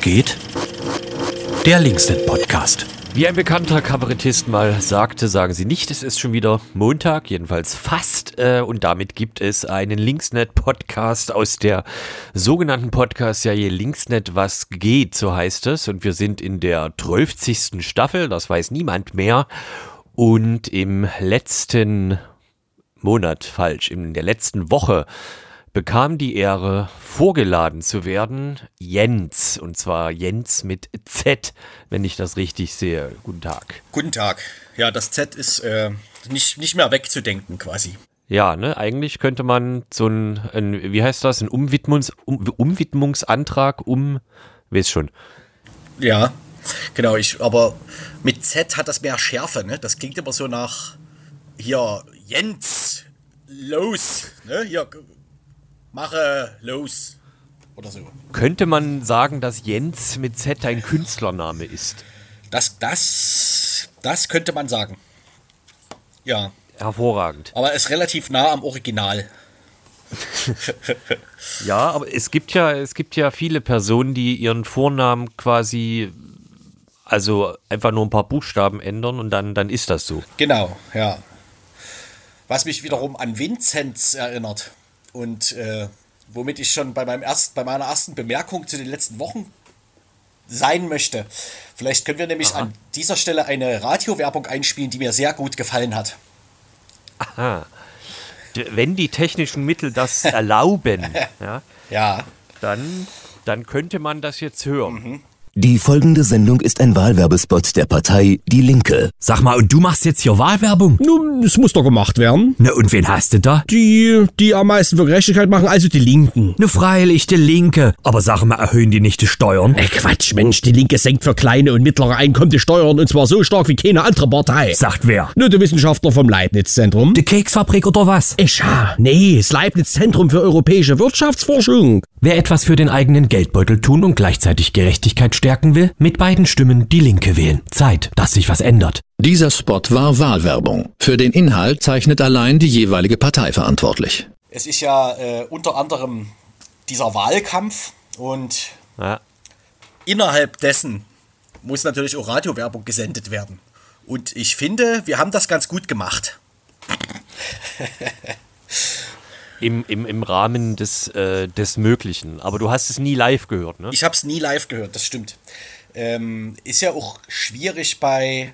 geht? Der Linksnet Podcast. Wie ein bekannter Kabarettist mal sagte, sagen Sie nicht, es ist schon wieder Montag, jedenfalls fast. Äh, und damit gibt es einen Linksnet-Podcast aus der sogenannten Podcast-Serie Linksnet Was geht, so heißt es. Und wir sind in der 12. Staffel, das weiß niemand mehr. Und im letzten Monat, falsch, in der letzten Woche bekam die Ehre, vorgeladen zu werden, Jens. Und zwar Jens mit Z, wenn ich das richtig sehe. Guten Tag. Guten Tag. Ja, das Z ist äh, nicht, nicht mehr wegzudenken quasi. Ja, ne, eigentlich könnte man so ein, ein wie heißt das, ein Umwidmungs, um, Umwidmungsantrag um, weiß schon. Ja, genau, ich, aber mit Z hat das mehr Schärfe, ne? Das klingt immer so nach, hier, Jens, los, ne? Hier, mache los. Oder so. Könnte man sagen, dass Jens mit Z ein Künstlername ist? Das, das, das könnte man sagen. Ja. Hervorragend. Aber ist relativ nah am Original. ja, aber es gibt ja, es gibt ja viele Personen, die ihren Vornamen quasi, also einfach nur ein paar Buchstaben ändern und dann, dann ist das so. Genau, ja. Was mich wiederum an Vinzenz erinnert. Und äh, womit ich schon bei, meinem erst, bei meiner ersten Bemerkung zu den letzten Wochen sein möchte. Vielleicht können wir nämlich Aha. an dieser Stelle eine Radiowerbung einspielen, die mir sehr gut gefallen hat. Aha. Wenn die technischen Mittel das erlauben, ja, ja. Dann, dann könnte man das jetzt hören. Mhm. Die folgende Sendung ist ein Wahlwerbespot der Partei Die Linke. Sag mal, und du machst jetzt hier Wahlwerbung? Nun, es muss doch gemacht werden. Na, und wen hast du da? Die, die am meisten für Gerechtigkeit machen, also die Linken. Ne, freilich, die Linke. Aber sag mal, erhöhen die nicht die Steuern? Ey, Quatsch, Mensch, die Linke senkt für kleine und mittlere Einkommen die Steuern und zwar so stark wie keine andere Partei. Sagt wer? Nur der Wissenschaftler vom Leibniz-Zentrum. Die Keksfabrik oder was? Ich ha, nee, das Leibniz-Zentrum für europäische Wirtschaftsforschung. Wer etwas für den eigenen Geldbeutel tun und gleichzeitig Gerechtigkeit stärken will, mit beiden Stimmen die Linke wählen. Zeit, dass sich was ändert. Dieser Spot war Wahlwerbung. Für den Inhalt zeichnet allein die jeweilige Partei verantwortlich. Es ist ja äh, unter anderem dieser Wahlkampf und ja. innerhalb dessen muss natürlich auch Radiowerbung gesendet werden. Und ich finde, wir haben das ganz gut gemacht. Im, im, im Rahmen des, äh, des Möglichen. Aber du hast es nie live gehört, ne? Ich habe es nie live gehört, das stimmt. Ähm, ist ja auch schwierig bei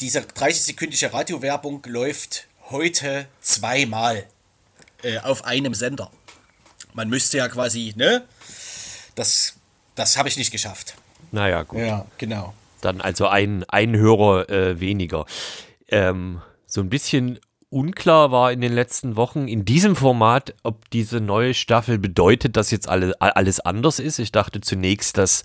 dieser 30-sekündige Radiowerbung läuft heute zweimal äh, auf einem Sender. Man müsste ja quasi, ne? Das, das habe ich nicht geschafft. Naja, gut. Ja, genau. Dann also ein, ein Hörer äh, weniger. Ähm, so ein bisschen unklar war in den letzten Wochen in diesem Format, ob diese neue Staffel bedeutet, dass jetzt alle, alles anders ist. Ich dachte zunächst, dass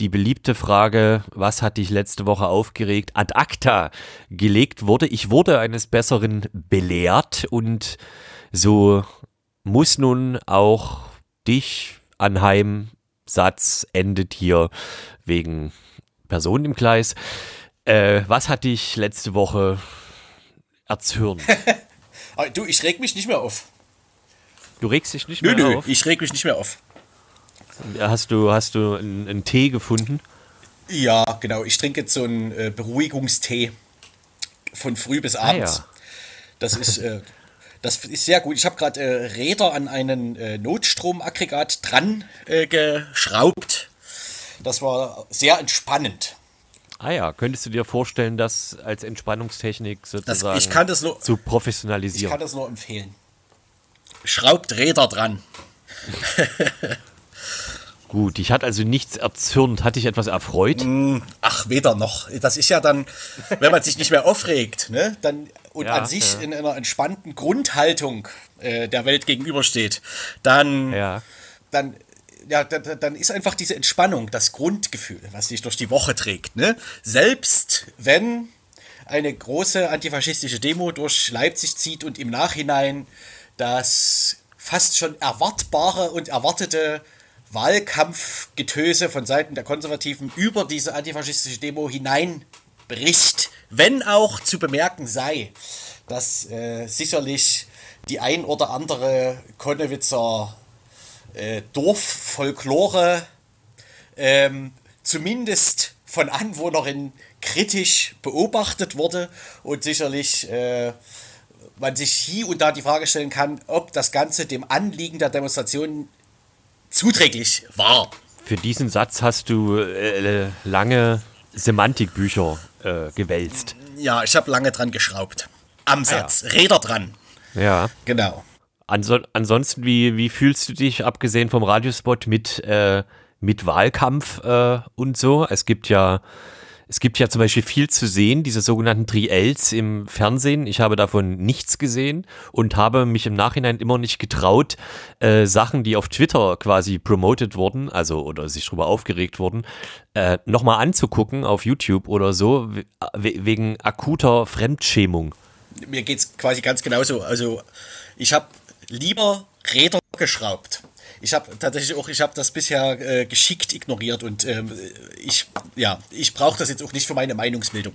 die beliebte Frage, was hat dich letzte Woche aufgeregt, ad acta gelegt wurde. Ich wurde eines Besseren belehrt und so muss nun auch dich anheim Satz endet hier wegen Personen im Gleis. Äh, was hat dich letzte Woche erzürnt. du, ich reg mich nicht mehr auf. Du regst dich nicht mehr nö, auf? Nö, ich reg mich nicht mehr auf. Hast du, hast du einen, einen Tee gefunden? Ja, genau. Ich trinke jetzt so einen äh, Beruhigungstee von früh bis abends. Ah, ja. Das ist, äh, das ist sehr gut. Ich habe gerade äh, Räder an einen äh, Notstromaggregat dran äh, geschraubt. Das war sehr entspannend. Ah ja, könntest du dir vorstellen, das als Entspannungstechnik sozusagen das, ich kann das nur, zu professionalisieren? Ich kann das nur empfehlen. Schraubt Räder dran. Gut, ich hatte also nichts erzürnt. Hatte ich etwas erfreut? Mm, ach, weder noch. Das ist ja dann, wenn man sich nicht mehr aufregt, ne? Dann, und ja, an sich ja. in einer entspannten Grundhaltung äh, der Welt gegenübersteht, dann, ja. dann ja, dann ist einfach diese Entspannung das Grundgefühl, was dich durch die Woche trägt. Ne? Selbst wenn eine große antifaschistische Demo durch Leipzig zieht und im Nachhinein das fast schon erwartbare und erwartete Wahlkampfgetöse von Seiten der Konservativen über diese antifaschistische Demo hineinbricht, wenn auch zu bemerken sei, dass äh, sicherlich die ein oder andere Konnewitzer äh, Dorffolklore ähm, zumindest von Anwohnerinnen kritisch beobachtet wurde und sicherlich äh, man sich hier und da die Frage stellen kann, ob das Ganze dem Anliegen der Demonstration zuträglich war. Für diesen Satz hast du äh, lange Semantikbücher äh, gewälzt. Ja, ich habe lange dran geschraubt. Am Satz, ah, ja. Räder dran. Ja. Genau. Anso ansonsten, wie, wie fühlst du dich, abgesehen vom Radiospot, mit, äh, mit Wahlkampf äh, und so? Es gibt ja es gibt ja zum Beispiel viel zu sehen, diese sogenannten Triels im Fernsehen. Ich habe davon nichts gesehen und habe mich im Nachhinein immer nicht getraut, äh, Sachen, die auf Twitter quasi promoted wurden, also oder sich darüber aufgeregt wurden, äh, nochmal anzugucken auf YouTube oder so, wegen akuter Fremdschämung. Mir geht es quasi ganz genauso. Also ich habe lieber Räder geschraubt ich habe tatsächlich auch, ich habe das bisher äh, geschickt ignoriert und ähm, ich, ja, ich brauche das jetzt auch nicht für meine Meinungsbildung.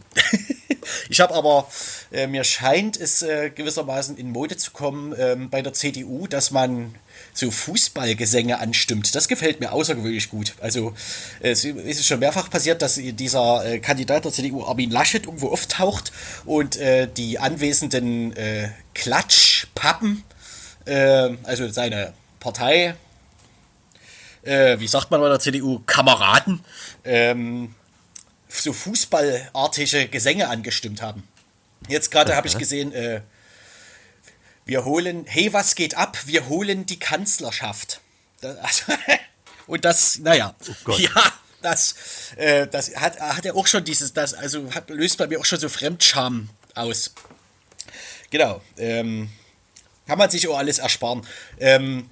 ich habe aber, äh, mir scheint es äh, gewissermaßen in Mode zu kommen ähm, bei der CDU, dass man so Fußballgesänge anstimmt. Das gefällt mir außergewöhnlich gut. Also es ist schon mehrfach passiert, dass dieser äh, Kandidat der CDU Armin Laschet irgendwo auftaucht und äh, die anwesenden äh, Klatschpappen, äh, also seine Partei, äh, wie sagt man bei der CDU, Kameraden, ähm, so fußballartige Gesänge angestimmt haben. Jetzt gerade habe ich gesehen, äh, wir holen, hey, was geht ab? Wir holen die Kanzlerschaft. Das, also, und das, naja, oh ja, das, äh, das hat, hat er auch schon dieses, das, also hat, löst bei mir auch schon so Fremdscham aus. Genau. Ähm, kann man sich auch alles ersparen. Ähm,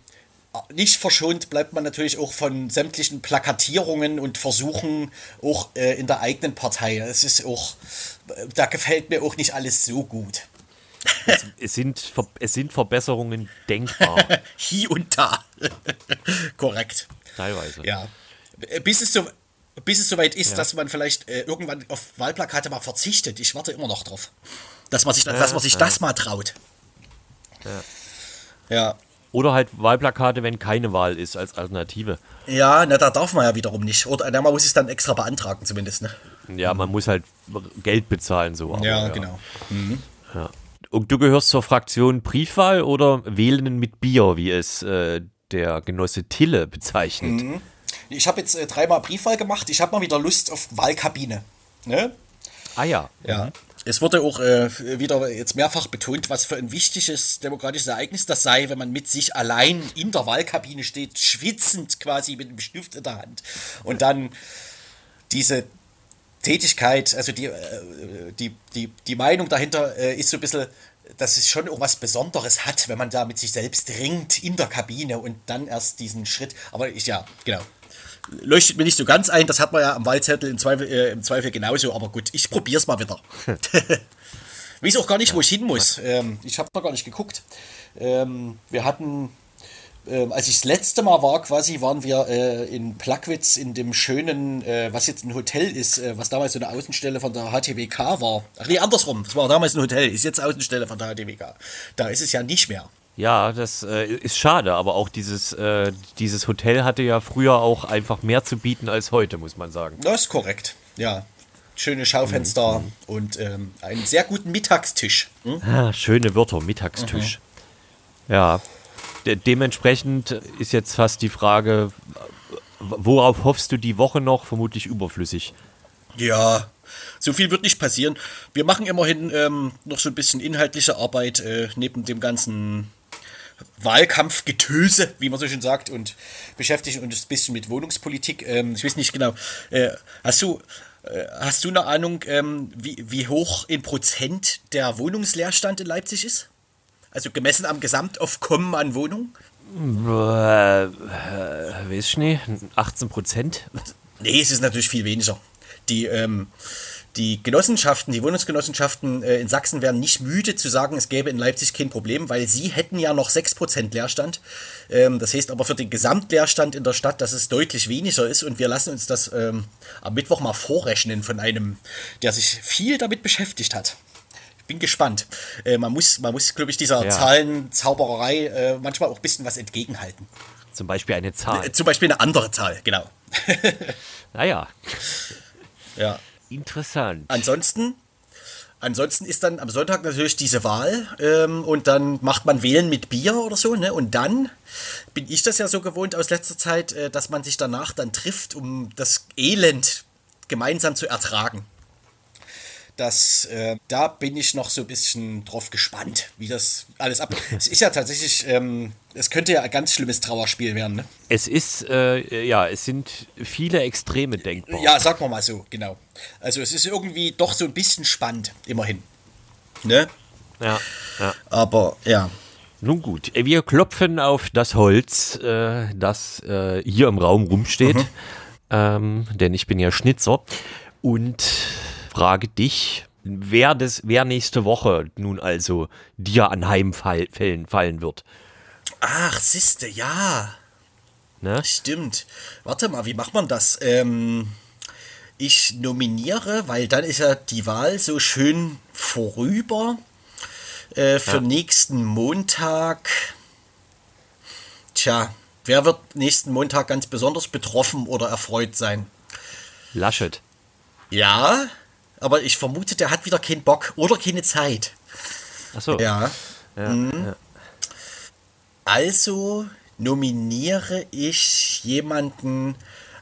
nicht verschont bleibt man natürlich auch von sämtlichen Plakatierungen und Versuchen auch äh, in der eigenen Partei. Es ist auch, da gefällt mir auch nicht alles so gut. Es, es sind, es sind Verbesserungen denkbar. Hier und da. Korrekt. Teilweise. Ja. Bis es so, bis es soweit ist, ja. dass man vielleicht äh, irgendwann auf Wahlplakate mal verzichtet. Ich warte immer noch drauf. Dass man sich, ja, dass man sich ja. das mal traut. Ja. Ja. Oder halt Wahlplakate, wenn keine Wahl ist, als Alternative. Ja, na, da darf man ja wiederum nicht. Oder na, man muss es dann extra beantragen, zumindest. Ne? Ja, man muss halt Geld bezahlen, so. Aber, ja, ja, genau. Mhm. Ja. Und du gehörst zur Fraktion Briefwahl oder Wählen mit Bier, wie es äh, der Genosse Tille bezeichnet? Mhm. Ich habe jetzt äh, dreimal Briefwahl gemacht. Ich habe mal wieder Lust auf Wahlkabine. Ne? Ah ja. Ja. Es wurde auch äh, wieder jetzt mehrfach betont, was für ein wichtiges demokratisches Ereignis das sei, wenn man mit sich allein in der Wahlkabine steht, schwitzend quasi mit einem Stift in der Hand. Und dann diese Tätigkeit, also die, äh, die, die, die Meinung dahinter äh, ist so ein bisschen, dass es schon auch was Besonderes hat, wenn man da mit sich selbst ringt in der Kabine und dann erst diesen Schritt. Aber ich, ja, genau leuchtet mir nicht so ganz ein. Das hat man ja am Wahlzettel im Zweifel, äh, im Zweifel genauso. Aber gut, ich probiere es mal wieder. Weiß auch gar nicht, wo ich hin muss. Ähm, ich habe da gar nicht geguckt. Ähm, wir hatten, äh, als ich das letzte Mal war, quasi, waren wir äh, in Plagwitz in dem schönen, äh, was jetzt ein Hotel ist, äh, was damals so eine Außenstelle von der HTWK war. Ach nee, andersrum. Das war damals ein Hotel, ist jetzt Außenstelle von der HTWK. Da ist es ja nicht mehr. Ja, das äh, ist schade, aber auch dieses, äh, dieses Hotel hatte ja früher auch einfach mehr zu bieten als heute, muss man sagen. Das ist korrekt, ja. Schöne Schaufenster mhm. und ähm, einen sehr guten Mittagstisch. Hm? Ah, schöne Wörter, Mittagstisch. Mhm. Ja. De dementsprechend ist jetzt fast die Frage, worauf hoffst du die Woche noch? Vermutlich überflüssig. Ja, so viel wird nicht passieren. Wir machen immerhin ähm, noch so ein bisschen inhaltliche Arbeit äh, neben dem ganzen Wahlkampfgetöse, wie man so schön sagt, und beschäftigen uns ein bisschen mit Wohnungspolitik. Ähm, ich weiß nicht genau, äh, hast du, äh, hast du eine Ahnung, ähm, wie, wie hoch in Prozent der Wohnungsleerstand in Leipzig ist? Also gemessen am Gesamtaufkommen an Wohnungen? Äh, äh, weiß ich nicht, 18 Prozent? Nee, es ist natürlich viel weniger. Die, ähm, die Genossenschaften, die Wohnungsgenossenschaften äh, in Sachsen werden nicht müde zu sagen, es gäbe in Leipzig kein Problem, weil sie hätten ja noch 6% Leerstand. Ähm, das heißt aber für den Gesamtleerstand in der Stadt, dass es deutlich weniger ist und wir lassen uns das ähm, am Mittwoch mal vorrechnen von einem, der sich viel damit beschäftigt hat. Ich bin gespannt. Äh, man muss, man muss glaube ich, dieser ja. Zahlenzauberei äh, manchmal auch ein bisschen was entgegenhalten. Zum Beispiel eine Zahl. Äh, zum Beispiel eine andere Zahl, genau. Naja, Ja. interessant. Ansonsten, ansonsten ist dann am Sonntag natürlich diese Wahl ähm, und dann macht man Wählen mit Bier oder so, ne? Und dann bin ich das ja so gewohnt aus letzter Zeit, äh, dass man sich danach dann trifft, um das Elend gemeinsam zu ertragen. Das, äh, da bin ich noch so ein bisschen drauf gespannt, wie das alles ab. es ist ja tatsächlich, ähm, es könnte ja ein ganz schlimmes Trauerspiel werden, ne? Es ist, äh, ja, es sind viele Extreme denkbar. Ja, sagen wir mal so, genau. Also es ist irgendwie doch so ein bisschen spannend, immerhin. Ne? ja, ja. Aber ja. Nun gut, wir klopfen auf das Holz, äh, das äh, hier im Raum rumsteht, ähm, denn ich bin ja Schnitzer und frage dich, wer, das, wer nächste Woche nun also dir anheimfallen fallen wird. Ach, siehste, ja. Ne? Stimmt. Warte mal, wie macht man das? Ähm, ich nominiere, weil dann ist ja die Wahl so schön vorüber. Äh, für Ja. nächsten Montag. Tja, wer wird nächsten Montag ganz besonders betroffen oder erfreut sein? Laschet. Ja, aber ich vermute, der hat wieder keinen Bock oder keine Zeit. Achso. Ja. Mhm. Also nominiere ich jemanden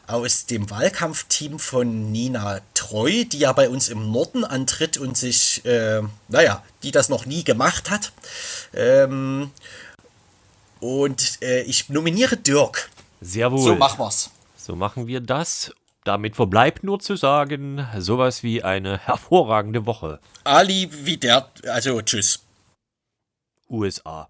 aus dem Wahlkampfteam von Nina Treu, die ja bei uns im Norden antritt und sich, äh, naja, die das noch nie gemacht hat. Ähm, und äh, ich nominiere Dirk. Sehr wohl. So machen wir's. So machen wir das. Damit verbleibt nur zu sagen, sowas wie eine hervorragende Woche. Ali wie der, also tschüss. USA.